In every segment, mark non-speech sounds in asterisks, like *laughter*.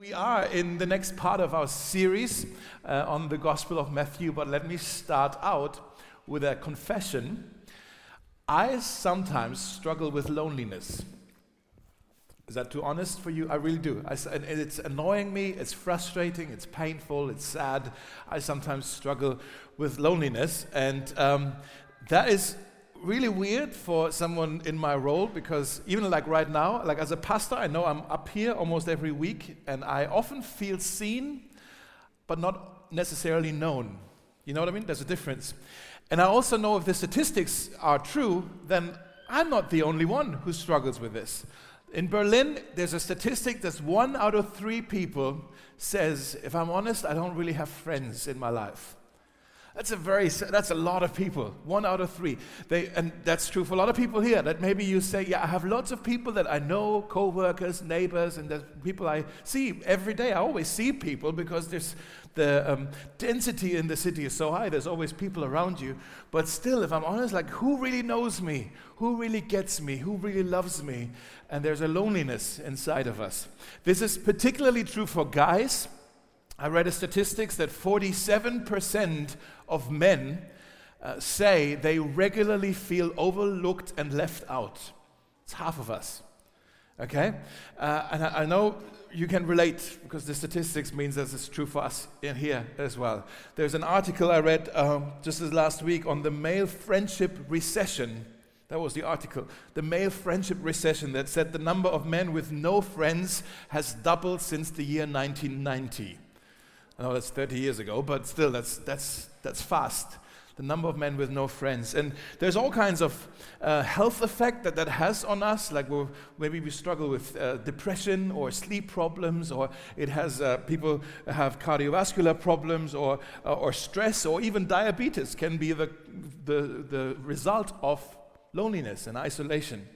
We are in the next part of our series uh, on the Gospel of Matthew, but let me start out with a confession. I sometimes struggle with loneliness. Is that too honest for you? I really do. I, it's annoying me, it's frustrating, it's painful, it's sad. I sometimes struggle with loneliness, and um, that is really weird for someone in my role because even like right now, like as a pastor, I know I'm up here almost every week and I often feel seen, but not necessarily known. You know what I mean? There's a difference. And I also know if the statistics are true, then I'm not the only one who struggles with this. In Berlin, there's a statistic that one out of three people says, if I'm honest, I don't really have friends in my life. That's a very that's a lot of people. One out of three. They and that's true for a lot of people here. That maybe you say, yeah, I have lots of people that I know, co-workers, neighbors, and there's people I see every day. I always see people because there's the um, density in the city is so high. There's always people around you. But still, if I'm honest, like who really knows me? Who really gets me? Who really loves me? And there's a loneliness inside of us. This is particularly true for guys I read a statistics that 47% of men uh, say they regularly feel overlooked and left out. It's half of us. Okay? Uh, and I, I, know you can relate because the statistics means that it's true for us in here as well. There's an article I read um, just this last week on the male friendship recession. That was the article. The male friendship recession that said the number of men with no friends has doubled since the year 1990. I know that's 30 years ago, but still, that's, that's, that's fast. The number of men with no friends. And there's all kinds of uh, health effect that that has on us, like we maybe we struggle with uh, depression or sleep problems, or it has uh, people have cardiovascular problems, or, uh, or stress, or even diabetes can be the, the, the result of loneliness and isolation.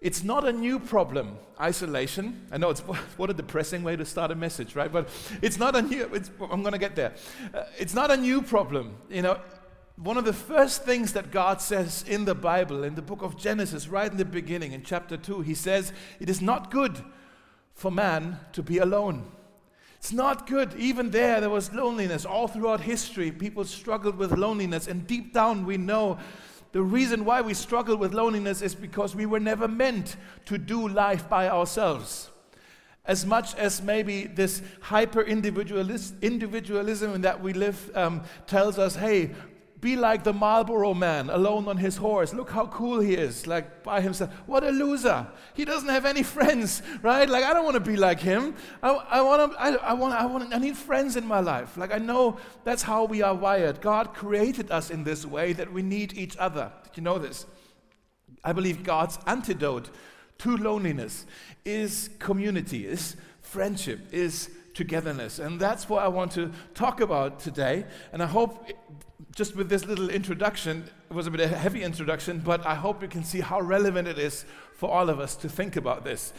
It's not a new problem, isolation. I know it's *laughs* what a depressing way to start a message, right? But it's not a new, I'm going to get there. Uh, it's not a new problem. You know, one of the first things that God says in the Bible, in the book of Genesis, right in the beginning, in chapter 2, He says, It is not good for man to be alone. It's not good. Even there, there was loneliness. All throughout history, people struggled with loneliness. And deep down, we know the reason why we struggle with loneliness is because we were never meant to do life by ourselves. As much as maybe this hyper individualism that we live um, tells us, hey, be like the Marlboro man alone on his horse. Look how cool he is, like by himself. What a loser. He doesn't have any *laughs* friends, right? Like, I don't want to be like him. I, I, want to, I, I, want, I, want, I need friends in my life. Like, I know that's how we are wired. God created us in this way that we need each other. Did you know this? I believe God's antidote to loneliness is community, is friendship, is togetherness. And that's what I want to talk about today. And I hope just with this little introduction, it was a bit of a heavy introduction, but I hope you can see how relevant it is for all of us to think about this.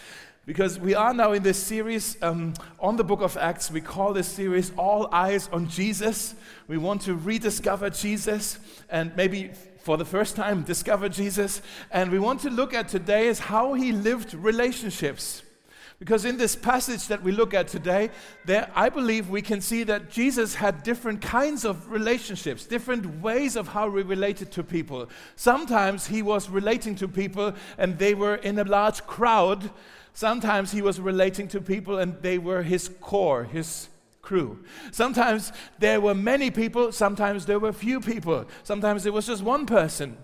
Because we are now in this series um, on the book of Acts. We call this series All Eyes on Jesus. We want to rediscover Jesus and maybe for the first time discover Jesus. And we want to look at today is how he lived relationships. Because in this passage that we look at today, there I believe we can see that Jesus had different kinds of relationships, different ways of how he related to people. Sometimes he was relating to people and they were in a large crowd. Sometimes he was relating to people and they were his core, his crew. Sometimes there were many people, sometimes there were few people, sometimes there was just one person.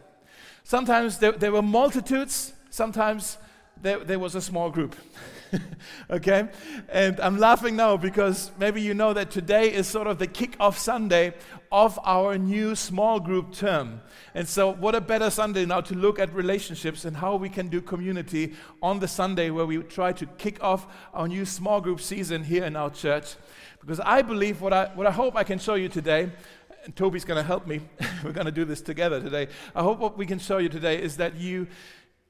Sometimes there, there were multitudes, sometimes there, there was a small group. *laughs* *laughs* okay? And I'm laughing now because maybe you know that today is sort of the kick-off Sunday of our new small group term. And so, what a better Sunday now to look at relationships and how we can do community on the Sunday where we try to kick off our new small group season here in our church. Because I believe what I, what I hope I can show you today and Toby's going to help me. *laughs* We're going to do this together today. I hope what we can show you today is that you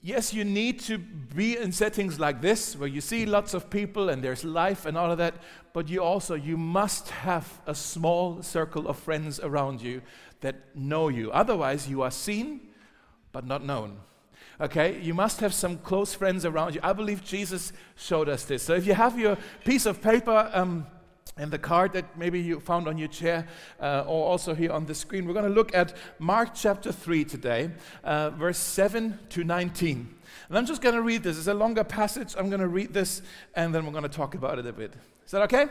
yes, you need to be in settings like this where you see lots of people and there's life and all of that, but you also you must have a small circle of friends around you that know you. Otherwise, you are seen but not known. Okay, you must have some close friends around you. I believe Jesus showed us this. So if you have your piece of paper, um, and the card that maybe you found on your chair uh, or also here on the screen. We're going to look at Mark chapter 3 today, uh, verse 7 to 19. And I'm just going to read this. It's a longer passage. I'm going to read this and then we're going to talk about it a bit. Is that okay?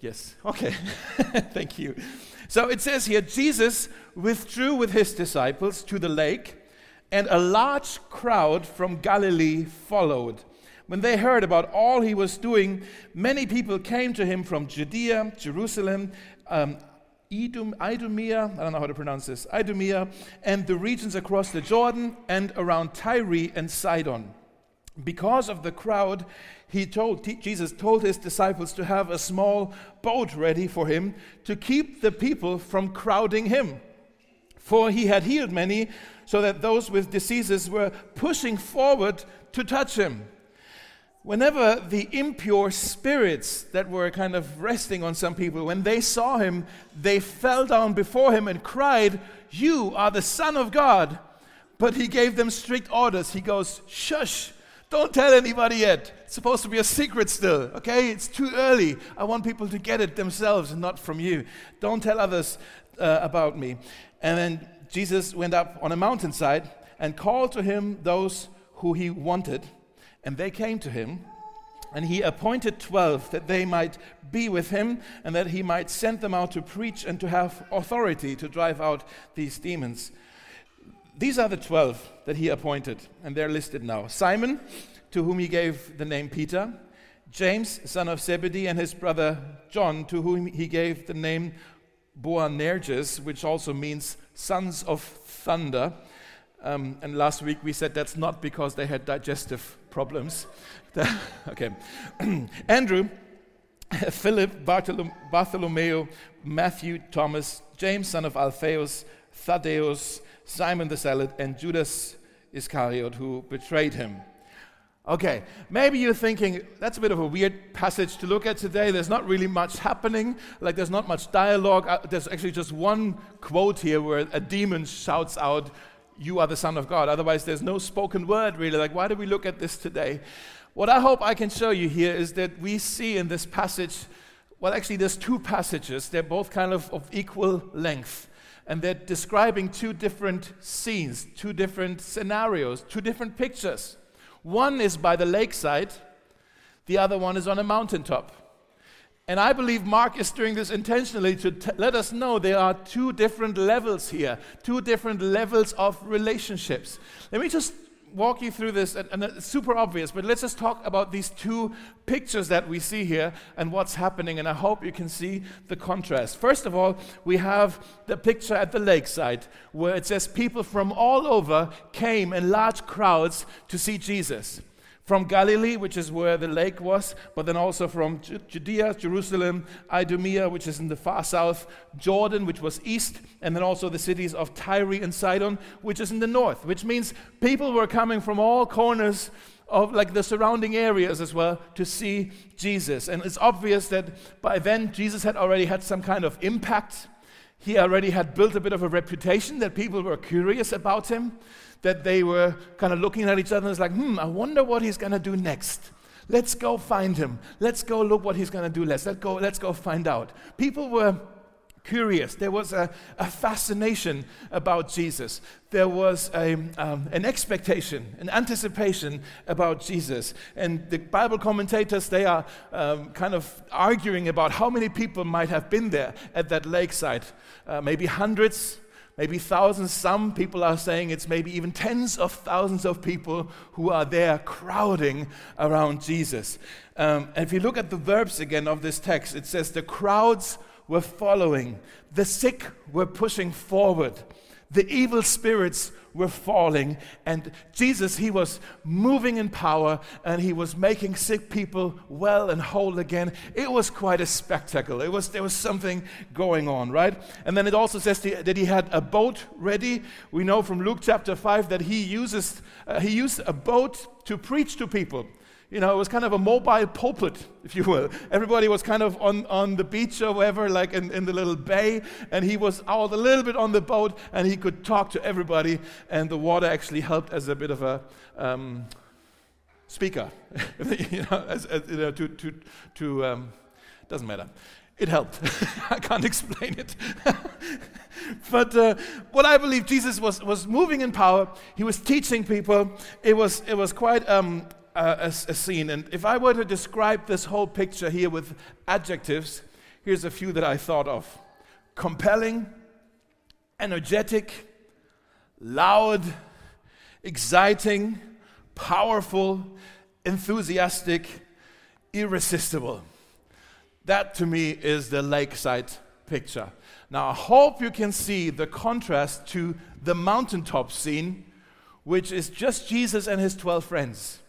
Yes. Okay. *laughs* Thank you. So it says here Jesus withdrew with his disciples to the lake, and a large crowd from Galilee followed. When they heard about all he was doing, many people came to him from Judea, Jerusalem, um, Idum, Idumea, I don't know how to pronounce this, Idumea, and the regions across the Jordan and around Tyre and Sidon. Because of the crowd, he told, Jesus told his disciples to have a small boat ready for him to keep the people from crowding him. For he had healed many, so that those with diseases were pushing forward to touch him whenever the impure spirits that were kind of resting on some people, when they saw him, they fell down before him and cried, You are the Son of God. But he gave them strict orders. He goes, Shush, don't tell anybody yet. It's supposed to be a secret still, okay? It's too early. I want people to get it themselves and not from you. Don't tell others uh, about me. And then Jesus went up on a mountainside and called to him those who he wanted and they came to him, and he appointed twelve that they might be with him, and that he might send them out to preach and to have authority to drive out these demons. These are the twelve that he appointed, and they're listed now Simon, to whom he gave the name Peter, James, son of Zebedee, and his brother John, to whom he gave the name Boanerges, which also means sons of thunder. Um, and last week we said that's not because they had digestive problems. *laughs* okay. *clears throat* Andrew, *laughs* Philip, Bartholom- Bartholomew, Matthew, Thomas, James, son of Alphaeus, Thaddeus, Simon the Zealot, and Judas Iscariot, who betrayed him. Okay, maybe you're thinking that's a bit of a weird passage to look at today. There's not really much happening, like there's not much dialogue. Uh, there's actually just one quote here where a demon shouts out, you are the Son of God. Otherwise, there's no spoken word really. Like, why do we look at this today? What I hope I can show you here is that we see in this passage, well, actually, there's two passages. They're both kind of of equal length. And they're describing two different scenes, two different scenarios, two different pictures. One is by the lakeside, the other one is on a mountaintop. And I believe Mark is doing this intentionally to t- let us know there are two different levels here, two different levels of relationships. Let me just walk you through this, and, and, it's super obvious, but let's just talk about these two pictures that we see here and what's happening, and I hope you can see the contrast. First of all, we have the picture at the lakeside where it says people from all over came in large crowds to see Jesus from Galilee, which is where the lake was, but then also from Judea, Jerusalem, Idumea, which is in the far south, Jordan, which was east, and then also the cities of Tyre and Sidon, which is in the north, which means people were coming from all corners of like the surrounding areas as well to see Jesus. And it's obvious that by then Jesus had already had some kind of impact. He already had built a bit of a reputation that people were curious about him that they were kind of looking at each other and was like, hmm, I wonder what he's going to do next. Let's go find him. Let's go look what he's going to do. Let's, let go, let's go find out. People were curious. There was a, a fascination about Jesus. There was a, um, an expectation, an anticipation about Jesus. And the Bible commentators, they are um, kind of arguing about how many people might have been there at that lakeside. Uh, maybe hundreds, maybe thousands. Some people are saying it's maybe even tens of thousands of people who are there crowding around Jesus. Um, and if you look at the verbs again of this text, it says the crowds were following, the sick were pushing forward, the evil spirits were falling. And Jesus, he was moving in power and he was making sick people well and whole again. It was quite a spectacle. It was, there was something going on, right? And then it also says that he had a boat ready. We know from Luke chapter 5 that he uses, uh, he used a boat to preach to people. You know, it was kind of a mobile pulpit, if you will. Everybody was kind of on, on the beach or wherever, like in, in the little bay, and he was out a little bit on the boat, and he could talk to everybody, and the water actually helped as a bit of a um, speaker, *laughs* you know, as, as, you know, to, to, to um, doesn't matter. It helped. *laughs* I can't explain it. *laughs* but uh, what I believe Jesus was, was moving in power. He was teaching people. It was, it was quite um, a, a, a scene. And if I were to describe this whole picture here with adjectives, here's a few that I thought of compelling, energetic, loud, exciting, powerful, enthusiastic, irresistible. That to me is the lakeside picture. Now, I hope you can see the contrast to the mountaintop scene, which is just Jesus and his 12 friends.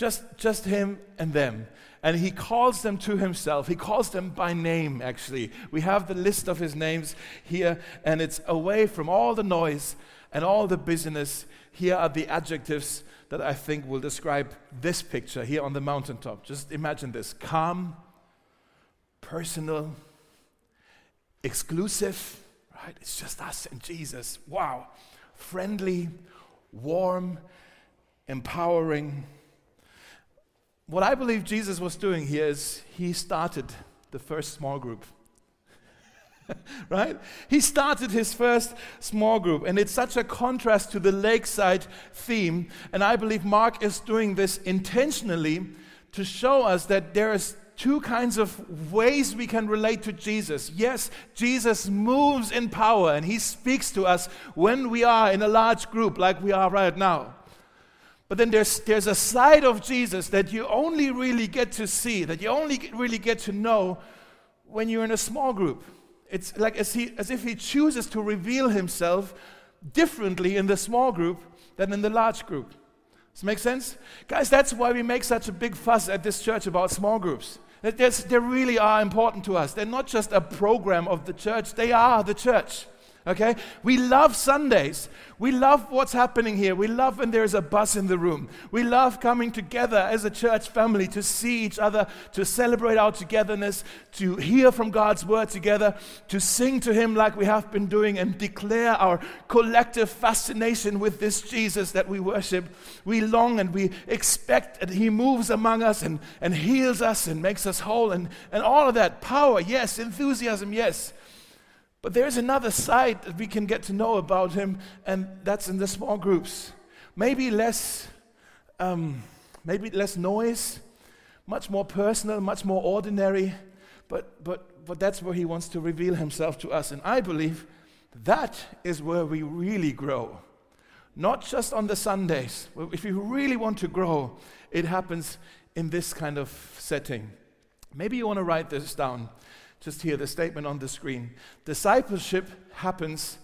Just, just him and them. And he calls them to himself. He calls them by name, actually. We have the list of his names here, and it's away from all the noise and all the busyness. Here are the adjectives that I think will describe this picture here on the mountaintop. Just imagine this calm, personal, exclusive, right? It's just us and Jesus. Wow. Friendly, warm, empowering what I believe Jesus was doing here is he started the first small group. *laughs* right? He started his first small group, and it's such a contrast to the lakeside theme. And I believe Mark is doing this intentionally to show us that there is two kinds of ways we can relate to Jesus. Yes, Jesus moves in power and he speaks to us when we are in a large group like we are right now. But then there's, there's a side of Jesus that you only really get to see, that you only really get to know when you're in a small group. It's like as, he, as if he chooses to reveal himself differently in the small group than in the large group. Does that make sense? Guys, that's why we make such a big fuss at this church about small groups. They really are important to us. They're not just a program of the church, they are the church. Okay? We love Sundays. We love what's happening here. We love when there's a buzz in the room. We love coming together as a church family to see each other, to celebrate our togetherness, to hear from God's word together, to sing to Him like we have been doing, and declare our collective fascination with this Jesus that we worship. We long and we expect that He moves among us and, and heals us and makes us whole, and, and all of that. Power, yes. Enthusiasm, yes. But there's another side that we can get to know about him, and that's in the small groups. Maybe less, um, maybe less noise, much more personal, much more ordinary, but, but, but that's where he wants to reveal himself to us. And I believe that is where we really grow. Not just on the Sundays. If you really want to grow, it happens in this kind of setting. Maybe you want to write this down just hear the statement on the screen. Discipleship happens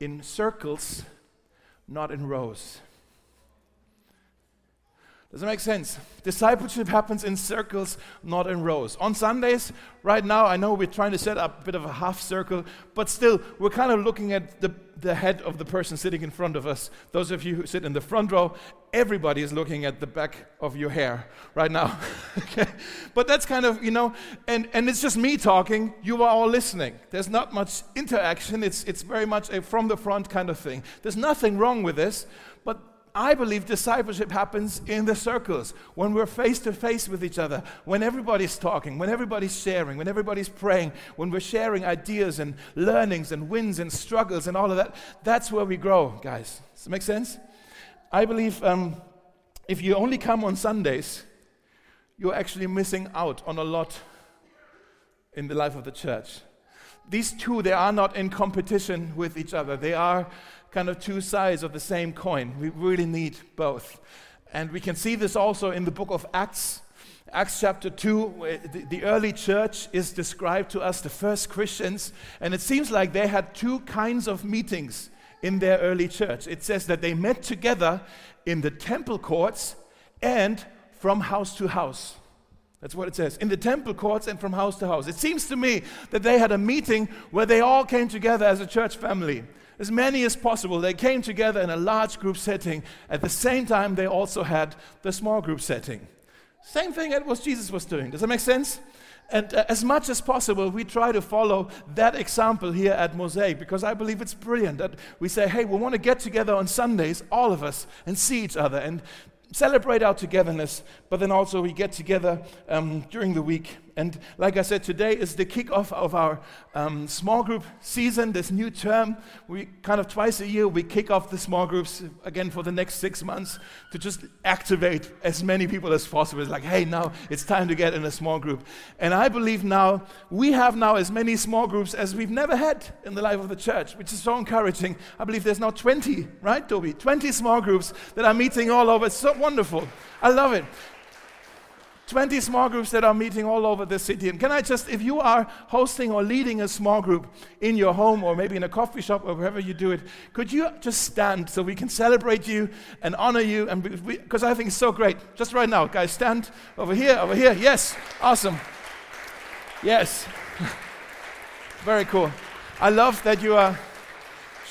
in circles, not in rows. Does that make sense? Discipleship happens in circles, not in rows. On Sundays, right now, I know we're trying to set up a bit of a half circle, but still, we're kind of looking at the, the head of the person sitting in front of us. Those of you who sit in the front row, everybody is looking at the back of your hair right now. *laughs* okay? But that's kind of, you know, and, and it's just me talking, you are all listening. There's not much interaction, it's, it's very much a from the front kind of thing. There's nothing wrong with this, but I believe discipleship happens in the circles, when we're face to face with each other, when everybody's talking, when everybody's sharing, when everybody's praying, when we're sharing ideas and learnings and wins and struggles and all of that. That's where we grow, guys. Does that make sense? I believe um, if you only come on Sundays, you're actually missing out on a lot in the life of the church. These two, they are not in competition with each other. They are kind of two sides of the same coin. We really need both. And we can see this also in the book of Acts. Acts chapter 2, the, the, early church is described to us, the first Christians, and it seems like they had two kinds of meetings in their early church. It says that they met together in the temple courts and from house to house. That's what it says. In the temple courts and from house to house. It seems to me that they had a meeting where they all came together as a church family as many as possible. They came together in a large group setting. At the same time, they also had the small group setting. Same thing as was Jesus was doing. Does that make sense? And uh, as much as possible, we try to follow that example here at Mosaic because I believe it's brilliant that we say, hey, we want to get together on Sundays, all of us, and see each other and celebrate our togetherness, but then also we get together um, during the week and like I said, today is the kickoff of our um, small group season, this new term. We kind of twice a year we kick off the small groups again for the next six months to just activate as many people as possible. It's like, hey, now it's time to get in a small group. And I believe now we have now as many small groups as we've never had in the life of the church, which is so encouraging. I believe there's now 20, right, Toby? 20 small groups that are meeting all over. It's so wonderful. I love it. 20 small groups that are meeting all over the city. And can I just, if you are hosting or leading a small group in your home or maybe in a coffee shop or wherever you do it, could you just stand so we can celebrate you and honor you? And because I think it's so great. Just right now, guys, stand over here, over here. Yes, awesome. Yes, *laughs* very cool. I love that you are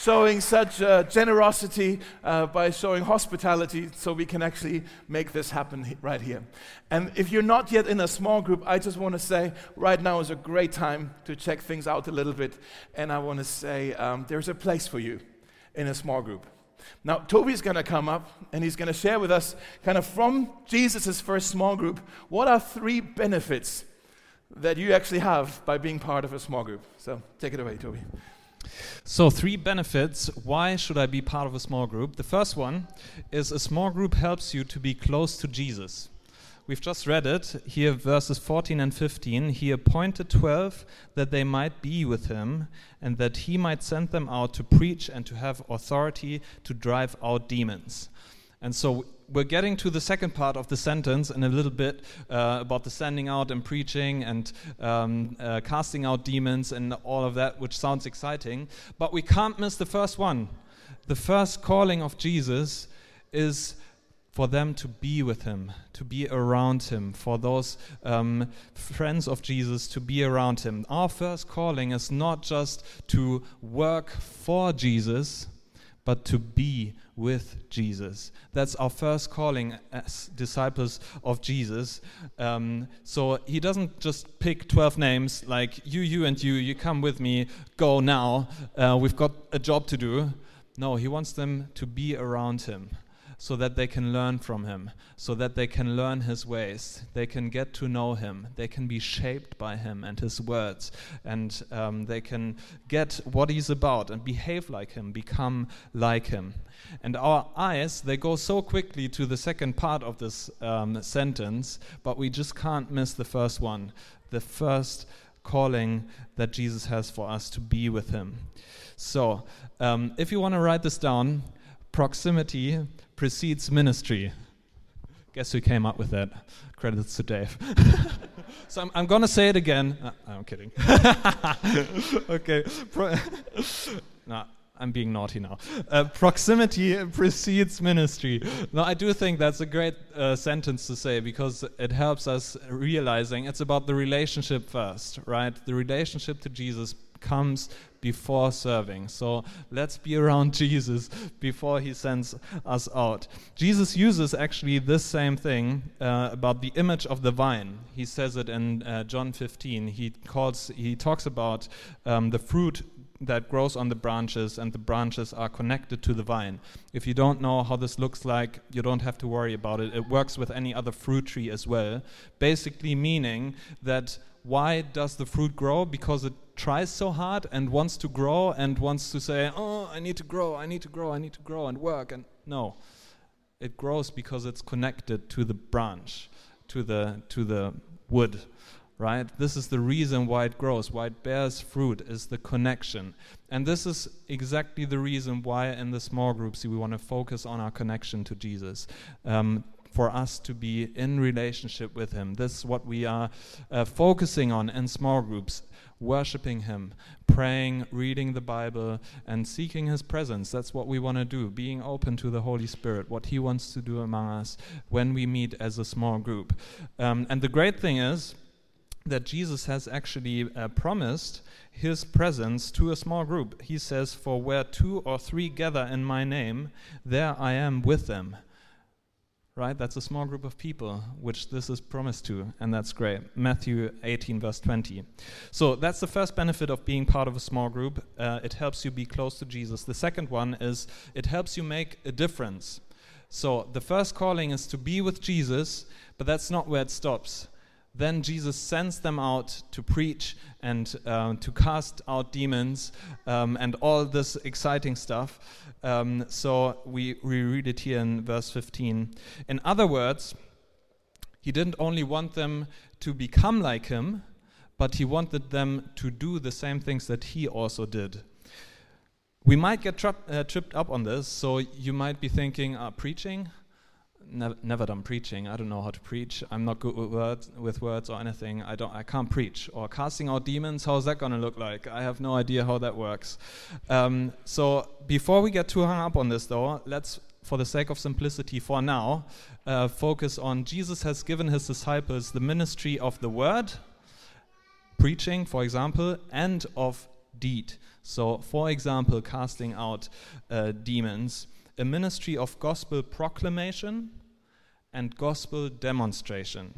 showing such uh, generosity uh, by showing hospitality so we can actually make this happen right here. And if you're not yet in a small group, I just want to say right now is a great time to check things out a little bit. And I want to say um, there's a place for you in a small group. Now, Toby's going to come up and he's going to share with us, kind of from Jesus' first small group, what are three benefits that you actually have by being part of a small group. So take it away, Toby. So, three benefits. Why should I be part of a small group? The first one is a small group helps you to be close to Jesus. We've just read it here, verses 14 and 15. He appointed 12 that they might be with him, and that he might send them out to preach and to have authority to drive out demons. And so we're getting to the second part of the sentence in a little bit uh, about the sending out and preaching and um, uh, casting out demons and all of that, which sounds exciting. But we can't miss the first one. The first calling of Jesus is for them to be with him, to be around him, for those um, friends of Jesus to be around him. Our first calling is not just to work for Jesus, but to be with Jesus. That's our first calling as disciples of Jesus. Um, so he doesn't just pick 12 names like you, you, and you, you come with me, go now, uh, we've got a job to do. No, he wants them to be around him so that they can learn from him, so that they can learn his ways, they can get to know him, they can be shaped by him and his words, and um, they can get what he's about and behave like him, become like him. And our eyes, they go so quickly to the second part of this um, sentence, but we just can't miss the first one. The first calling that Jesus has for us to be with him. So, um, if you want to write this down, proximity precedes ministry. Guess who came up with that? Credits to Dave. *laughs* so I'm, I'm going to say it again. Uh, I'm kidding. *laughs* okay. Pro- *laughs* no, I'm being naughty now. Uh, proximity precedes ministry. Now, I do think that's a great uh, sentence to say because it helps us realizing it's about the relationship first, right? The relationship to Jesus comes before serving. So let's be around *laughs* Jesus before he sends us out. Jesus uses actually this same thing uh, about the image of the vine. He says it in uh, John 15. He calls he talks about um, the fruit that grows on the branches and the branches are connected to the vine. If you don't know how this looks like, you don't have to worry about it. It works with any other fruit tree as well. Basically, meaning that why does the fruit grow? Because it tries so hard and wants to grow and wants to say, oh, I need to grow, I need to grow, I need to grow and work. And no, it grows because it's connected to the branch, to the, to the wood right? This is the reason why it grows, why it bears fruit, is the connection. And this is exactly the reason why in the small groups we want to focus on our connection to Jesus. Um, for us to be in relationship with Him. This is what we are uh, focusing on in small groups worshiping Him, praying, reading the Bible, and seeking His presence. That's what we want to do, being open to the Holy Spirit, what He wants to do among us when we meet as a small group. Um, and the great thing is, that Jesus has actually uh, promised his presence to a small group. He says, For where two or three gather in my name, there I am with them. Right? That's a small group of people which this is promised to, and that's great. Matthew 18, verse 20. So that's the first benefit of being part of a small group. Uh, it helps you be close to Jesus. The second one is it helps you make a difference. So the first calling is to be with Jesus, but that's not where it stops. Then Jesus sends them out to preach and uh, to cast out demons um, and all this exciting stuff. Um, so we, we read it here in verse 15. In other words, he didn't only want them to become like him, but he wanted them to do the same things that he also did. We might get uh, tripped up on this, so you might be thinking, uh, preaching? Never, never done preaching. I don't know how to preach. I'm not good with words, with words or anything. I don't. I can't preach. Or casting out demons. How's that going to look like? I have no idea how that works. Um, so before we get too hung up on this, though, let's, for the sake of simplicity, for now, uh, focus on Jesus has given his disciples the ministry of the word, preaching, for example, and of deed. So, for example, casting out uh, demons a ministry of gospel proclamation and gospel demonstration.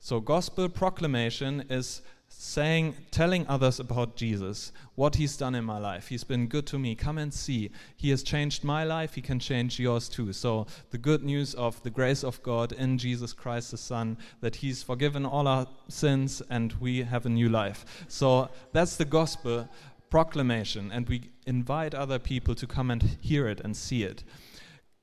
So, gospel proclamation is saying, telling others about Jesus, what he's done in my life. He's been good to me. Come and see. He has changed my life. He can change yours too. So, the good news of the grace of God in Jesus Christ, the Son, that he's forgiven all our sins and we have a new life. So, that's the gospel proclamation, and we invite other people to come and hear it and see it.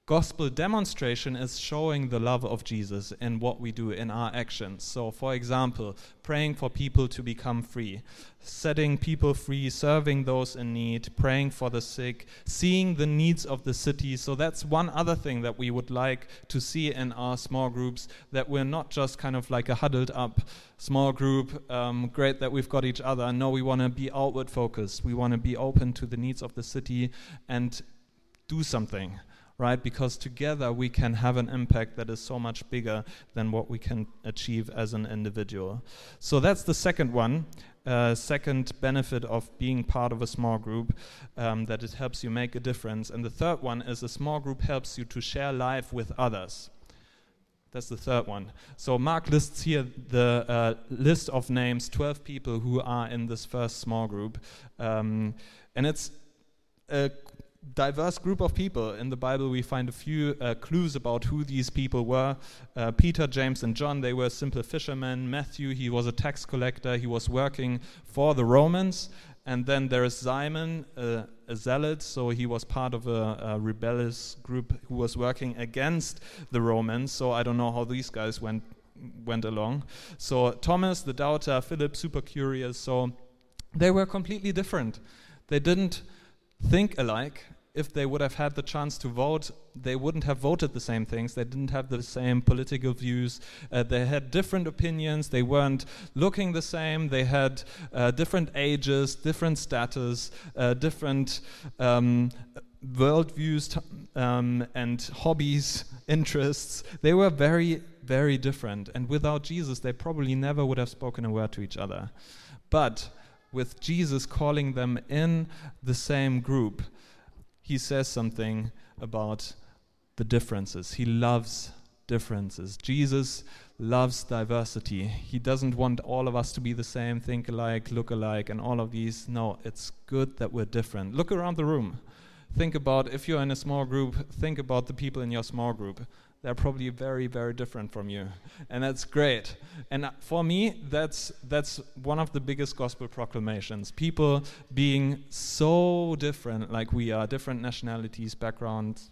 Gospel demonstration is showing the love of Jesus in what we do in our actions. So, for example, praying for people to become free, setting people free, serving those in need, praying for the sick, seeing the needs of the city. So, that's one other thing that we would like to see in our small groups that we're not just kind of like a huddled up small group. Um, great that we've got each other. No, we want to be outward focused. We want to be open to the needs of the city and do something right? Because together we can have an impact that is so much bigger than what we can achieve as an individual. So that's the second one. Uh, second benefit of being part of a small group, um, that it helps you make a difference. And the third one is a small group helps you to share life with others. That's the third one. So Mark lists here the uh, list of names, 12 people who are in this first small group. Um, and it's a diverse group of people. In the Bible, we find a few uh, clues about who these people were. Uh, Peter, James, and John, they were simple fishermen. Matthew, he was a tax collector. He was working for the Romans. And then there is Simon, uh, a zealot, so he was part of a, a, rebellious group who was working against the Romans. So I don't know how these guys went went along. So Thomas, the doubter, Philip, super curious. So they were completely different. They didn't think alike if they would have had the chance to vote, they wouldn't have voted the same things. They didn't have the same political views. Uh, they had different opinions. They weren't looking the same. They had uh, different ages, different status, uh, different um, worldviews um, and hobbies, *laughs* interests. They were very, very different. And without Jesus, they probably never would have spoken a word to each other. But with Jesus calling them in the same group, he says something about the differences. He loves differences. Jesus loves diversity. He doesn't want all of us to be the same, think alike, look alike, and all of these. No, it's good that we're different. Look around the room. Think about if you're in a small group, think about the people in your small group they're probably very very different from you. And that's great. And for me that's that's one of the biggest gospel proclamations. People being so different like we are different nationalities backgrounds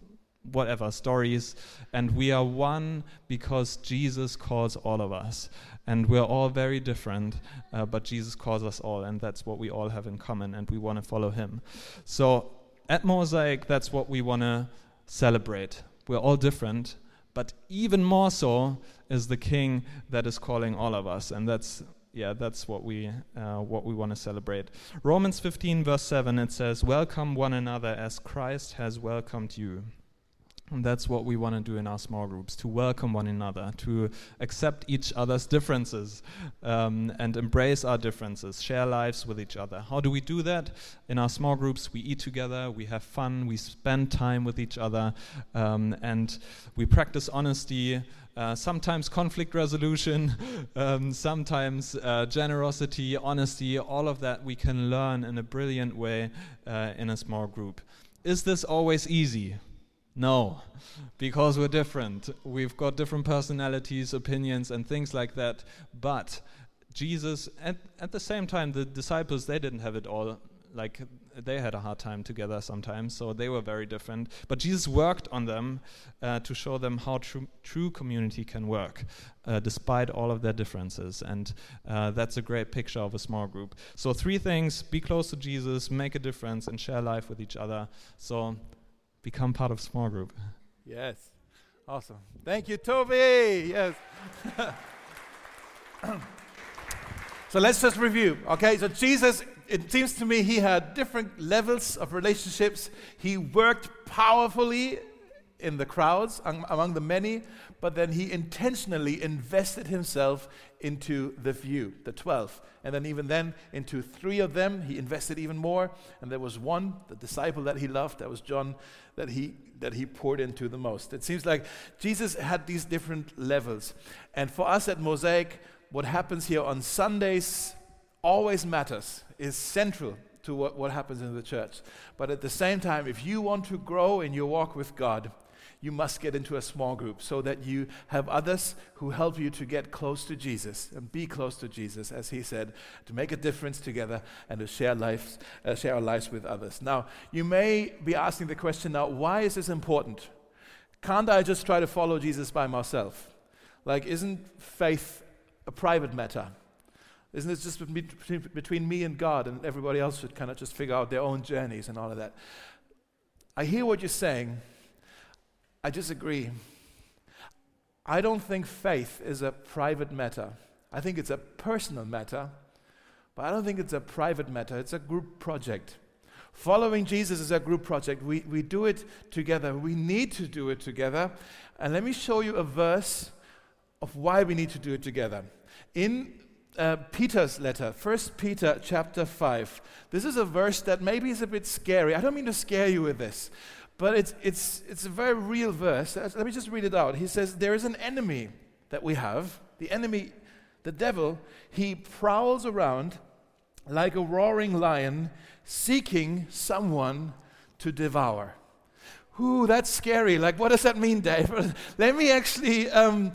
whatever stories and we are one because jesus calls all of us. And we're all very different uh, but jesus calls us all and that's what we all have in common and we want to follow him. So at mosaic that's what we want to celebrate. We're all different but even more so is the King that is calling all of us, and that's yeah, that's what we uh, what we want to celebrate. Romans 15 verse 7 it says, "Welcome one another as Christ has welcomed you." And that's what we want to do in our small groups to welcome one another, to accept each other's differences, um, and embrace our differences, share lives with each other. How do we do that? In our small groups, we eat together, we have fun, we spend time with each other, um, and we practice honesty. Uh, sometimes conflict resolution, *laughs* um, sometimes uh, generosity, honesty, all of that we can learn in a brilliant way uh, in a small group. Is this always easy? No, because we're different. We've got different personalities, opinions, and things like that. But Jesus, at, at the same time, the disciples, they didn't have it all. Like, they had a hard time together sometimes, so they were very different. But Jesus worked on them uh, to show them how true, true community can work, uh, despite all of their differences. And uh, that's a great picture of a small group. So, three things be close to Jesus, make a difference, and share life with each other. So, become part of small group. Yes. Awesome. Thank you, Toby. Yes. *coughs* so let's just review. Okay, so Jesus, it seems to me he had different levels of relationships. He worked powerfully in the crowds, among the many, but then he intentionally invested himself into the few, the 12. And then, even then, into three of them, he invested even more. And there was one, the disciple that he loved, that was John, that he, that he poured into the most. It seems like Jesus had these different levels. And for us at Mosaic, what happens here on Sundays always matters, is central to what, what happens in the church. But at the same time, if you want to grow in your walk with God, you must get into a small group so that you have others who help you to get close to Jesus and be close to Jesus, as he said, to make a difference together and to share lives, uh, share our lives with others. Now, you may be asking the question now, why is this important? Can't I just try to follow Jesus by myself? Like, isn't faith a private matter? Isn't it just between, between me and God, and everybody else should kind of just figure out their own journeys and all of that? I hear what you're saying, I disagree. I don't think faith is a private matter. I think it's a personal matter, but I don't think it's a private matter. It's a group project. Following Jesus is a group project. We, we do it together. We need to do it together. And let me show you a verse of why we need to do it together. In uh, Peter's letter, 1 Peter chapter 5, this is a verse that maybe is a bit scary. I don't mean to scare you with this, but it's, it's, it's a very real verse. Let me just read it out. He says, There is an enemy that we have. The enemy, the devil, he prowls around like a roaring lion seeking someone to devour. Ooh, that's scary. Like, what does that mean, Dave? *laughs* Let me actually. Um,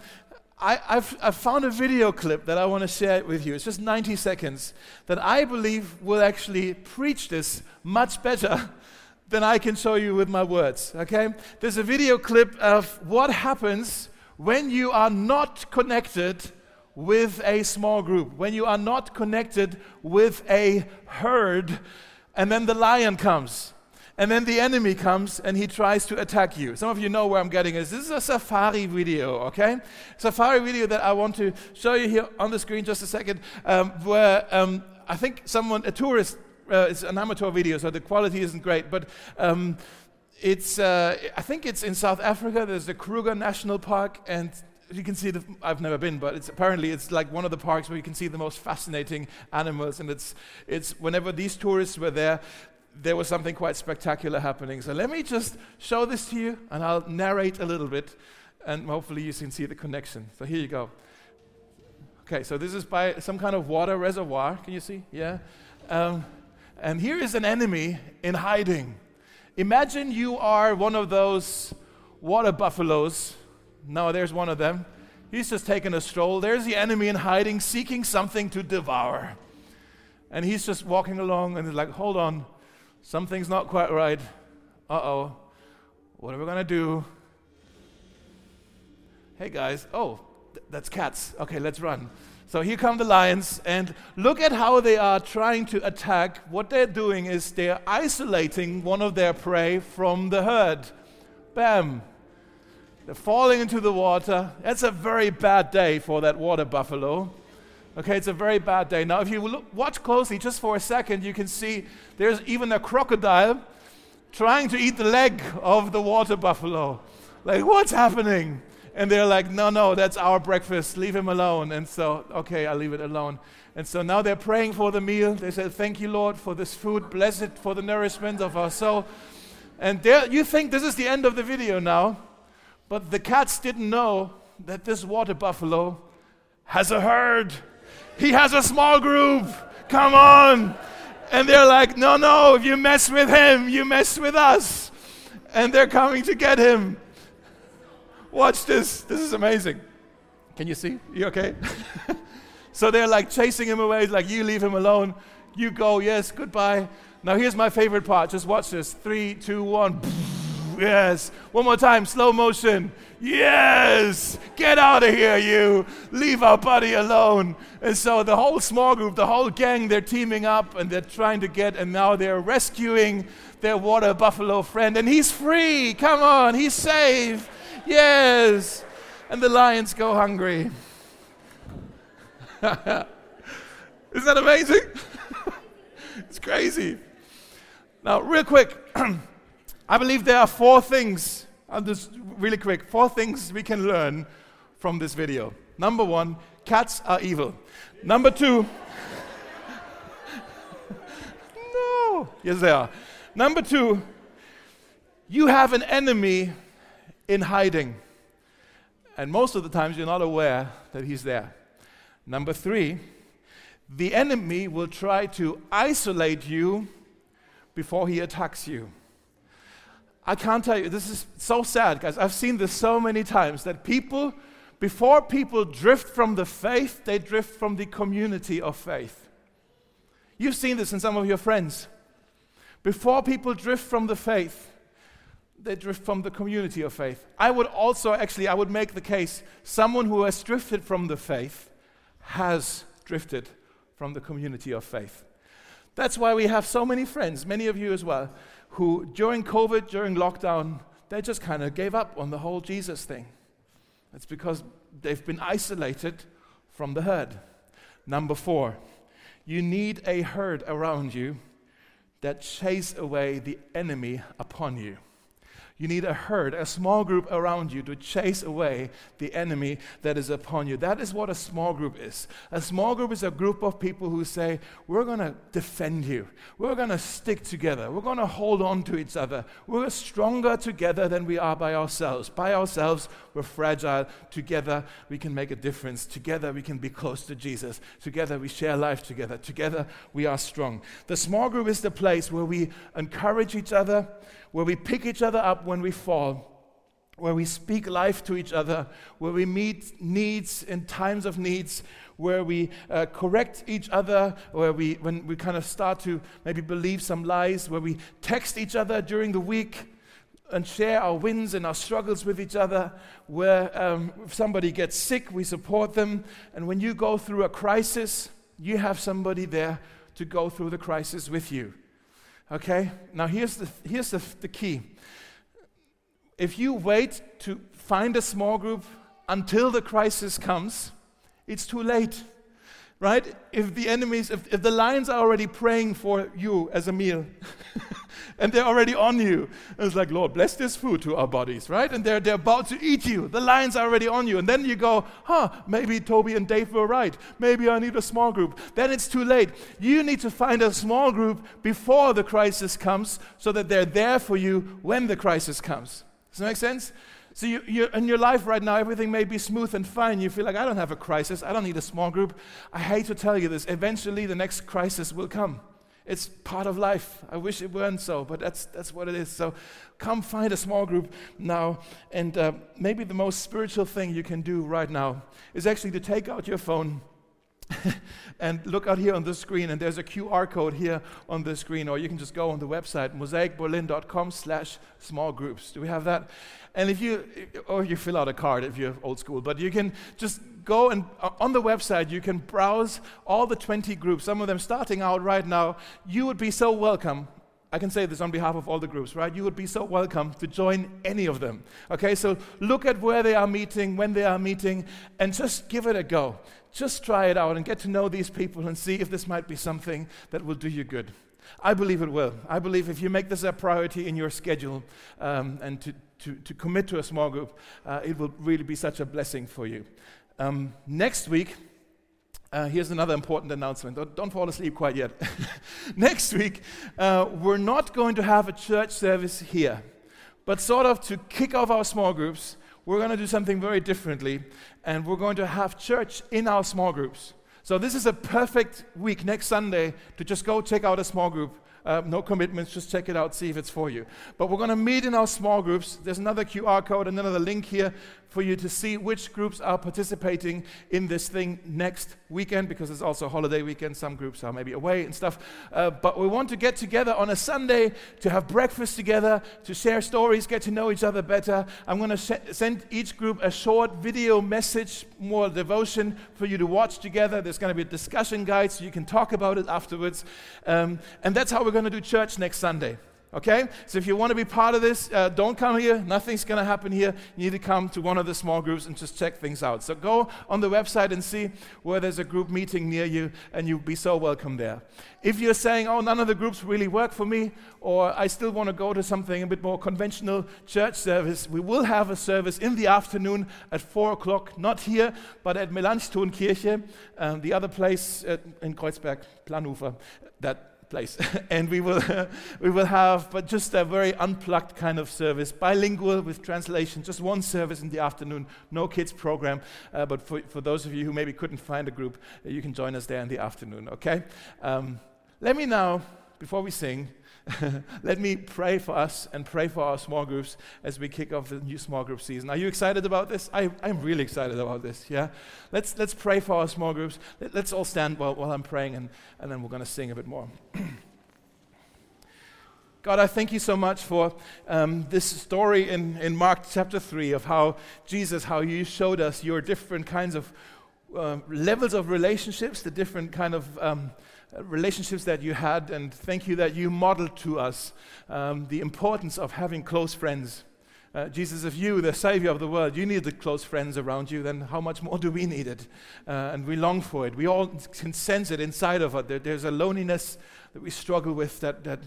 I, have I've found a video clip that I want to share with you. It's just 90 seconds that I believe will actually preach this much better *laughs* than I can show you with my words, okay? There's a video clip of what happens when you are not connected with a small group, when you are not connected with a herd, and then the lion comes. And then the enemy comes and he tries to attack you. Some of you know where I'm getting this. This is a safari video, okay? Safari video that I want to show you here on the screen just a second, um, where um, I think someone, a tourist, uh, it's an amateur video, so the quality isn't great, but um, it's, uh, I think it's in South Africa. There's the Kruger National Park, and you can see the, I've never been, but it's apparently it's like one of the parks where you can see the most fascinating animals, and it's, it's whenever these tourists were there, there was something quite spectacular happening. So let me just show this to you, and I'll narrate a little bit, and hopefully you can see the connection. So here you go. Okay, so this is by some kind of water reservoir. Can you see? Yeah. Um, and here is an enemy in hiding. Imagine you are one of those water buffaloes. No, there's one of them. He's just taking a stroll. There's the enemy in hiding, seeking something to devour. And he's just walking along and he's like, hold on, something's not quite right. Uh oh, what are we going to do? Hey guys, oh, th- that's cats. Okay, let's run. So here come the lions, and look at how they are trying to attack. What they're doing is they're isolating one of their prey from the herd. Bam! They're falling into the water. That's a very bad day for that water buffalo. Okay, it's a very bad day. Now, if you look, watch closely just for a second, you can see there's even a crocodile trying to eat the leg of the water buffalo. Like, what's happening? And they're like, no, no, that's our breakfast. Leave him alone. And so, okay, I'll leave it alone. And so now they're praying for the meal. They said, Thank you, Lord, for this food. Bless it for the nourishment of our soul. And there, you think this is the end of the video now, but the cats didn't know that this water buffalo has a herd. He has a small group. Come on. And they're like, No, no, if you mess with him, you mess with us. And they're coming to get him. Watch this. This is amazing. Can you see? You okay? *laughs* so they're like chasing him away. Like, you leave him alone. You go, yes, goodbye. Now here's my favorite part. Just watch this. Three, two, one. *laughs* Yes. One more time, slow motion. Yes. Get out of here, you. Leave our buddy alone. And so the whole small group, the whole gang, they're teaming up and they're trying to get, and now they're rescuing their water buffalo friend. And he's free. Come on, he's safe. Yes. And the lions go hungry. *laughs* Isn't that amazing? *laughs* it's crazy. Now, real quick, *clears throat* I believe there are four things, I'll just really quick, four things we can learn from this video. Number one, cats are evil. Number two, *laughs* no, yes, they are. Number two, you have an enemy in hiding. And most of the times you're not aware that he's there. Number three, the enemy will try to isolate you before he attacks you. I can't tell you, this is so sad, guys. I've seen this so many times that people, before people drift from the faith, they drift from the community of faith. You've seen this in some of your friends. Before people drift from the faith, they drift from the community of faith. I would also actually I would make the case someone who has drifted from the faith has drifted from the community of faith. That's why we have so many friends, many of you as well, who during COVID, during lockdown, they just kind of gave up on the whole Jesus thing. It's because they've been isolated from the herd. Number four, you need a herd around you that chase away the enemy upon you. You need a herd, a small group around you to chase away the enemy that is upon you. That is what a small group is. A small group is a group of people who say, We're going to defend you. We're going to stick together. We're going to hold on to each other. We're stronger together than we are by ourselves. By ourselves, we're fragile. Together, we can make a difference. Together, we can be close to Jesus. Together, we share life together. Together, we are strong. The small group is the place where we encourage each other where we pick each other up when we fall, where we speak life to each other, where we meet needs in times of needs, where we uh, correct each other, where we, when we kind of start to maybe believe some lies, where we text each other during the week and share our wins and our struggles with each other, where um, if somebody gets sick, we support them. And when you go through a crisis, you have somebody there to go through the crisis with you. Okay? Now, here's the, here's the, the key. If you wait to find a small group until the crisis comes, it's too late right? If the enemies, if, if the lions are already praying for you as a meal, *laughs* and they're already on you, and it's like, Lord, bless this food to our bodies, right? And they're, they're about to eat you. The lions are already on you. And then you go, huh, maybe Toby and Dave were right. Maybe I need a small group. Then it's too late. You need to find a small group before the crisis comes so that they're there for you when the crisis comes. Does that make sense? So you, you, in your life right now, everything may be smooth and fine. You feel like, I don't have a crisis. I don't need a small group. I hate to tell you this. Eventually, the next crisis will come. It's part of life. I wish it weren't so, but that's, that's what it is. So come find a small group now. And uh, maybe the most spiritual thing you can do right now is actually to take out your phone *laughs* and look out here on the screen, and there's a QR code here on the screen, or you can just go on the website, mosaicberlin.com slash small groups. Do we have that? And if you, or you fill out a card if you're old school, but you can just go and uh, on the website, you can browse all the 20 groups, some of them starting out right now. You would be so welcome I can say this on behalf of all the groups, right? You would be so welcome to join any of them. Okay, so look at where they are meeting, when they are meeting, and just give it a go. Just try it out and get to know these people and see if this might be something that will do you good. I believe it will. I believe if you make this a priority in your schedule um, and to to, to commit to a small group. Uh, it will really be such a blessing for you. Um, next week, uh, here's another important announcement. Don't, don't fall asleep quite yet. *laughs* Next week, uh, we're not going to have a church service here, but sort of to kick off our small groups, we're going to do something very differently, and we're going to have church in our small groups. So, this is a perfect week next Sunday to just go check out a small group uh, no commitments, just check it out, see if it's for you. But we're going to meet in our small groups. There's another QR code and another link here for you to see which groups are participating in this thing next weekend because it's also a holiday weekend. Some groups are maybe away and stuff. Uh, but we want to get together on a Sunday to have breakfast together, to share stories, get to know each other better. I'm going to sh- send each group a short video message, more devotion for you to watch together. There's going to be a discussion guide so you can talk about it afterwards. Um, and that's how we're going to do church next Sunday. Okay? So if you want to be part of this, uh, don't come here. Nothing's going to happen here. You need to come to one of the small groups and just check things out. So go on the website and see where there's a group meeting near you, and you'll be so welcome there. If you're saying, oh, none of the groups really work for me, or I still want to go to something a bit more conventional church service, we will have a service in the afternoon at 4 o'clock, not here, but at Melanchthon um, the other place at, in Kreuzberg, Planufer. That place. *laughs* and we will, *laughs* we will have, but just a very unplugged kind of service, bilingual with translation, just one service in the afternoon, no kids program. Uh, but for, for those of you who maybe couldn't find a group, uh, you can join us there in the afternoon, okay? Um, let me now, before we sing, *laughs* Let me pray for us and pray for our small groups as we kick off the new small group season. Are you excited about this? I, am really excited about this, yeah? Let's, let's pray for our small groups. Let, us all stand while, while I'm praying, and, and then we're going to sing a bit more. *clears throat* God, I thank you so much for um, this story in, in Mark chapter 3 of how Jesus, how you showed us your different kinds of uh, levels of relationships, the different kind of um, relationships that you had, and thank you that you modeled to us um, the importance of having close friends. Uh, Jesus, if you, the Savior of the world, you need the close friends around you, then how much more do we need it? Uh, and we long for it. We all can sense it inside of us. There, there's a loneliness that we struggle with that, that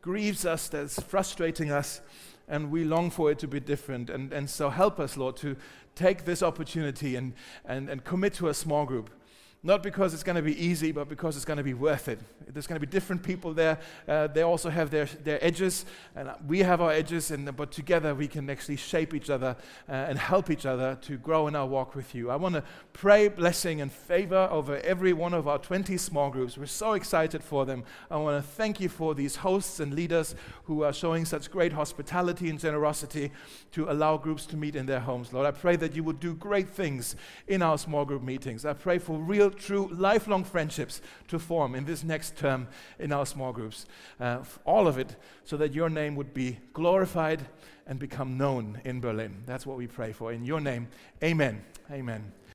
grieves us, that's frustrating us, and we long for it to be different. And, and so help us, Lord, to take this opportunity and, and, and commit to a small group not because it's going to be easy, but because it's going to be worth it. There's going to be different people there. Uh, they also have their, their edges, and we have our edges, and, but together we can actually shape each other uh, and help each other to grow in our walk with you. I want to pray blessing and favor over every one of our 20 small groups. We're so excited for them. I want to thank you for these hosts and leaders who are showing such great hospitality and generosity to allow groups to meet in their homes. Lord, I pray that you would do great things in our small group meetings. I pray for real true lifelong friendships to form in this next term in our small groups. Uh, all of it so that your name would be glorified and become known in Berlin. That's what we pray for. In your name, amen. Amen.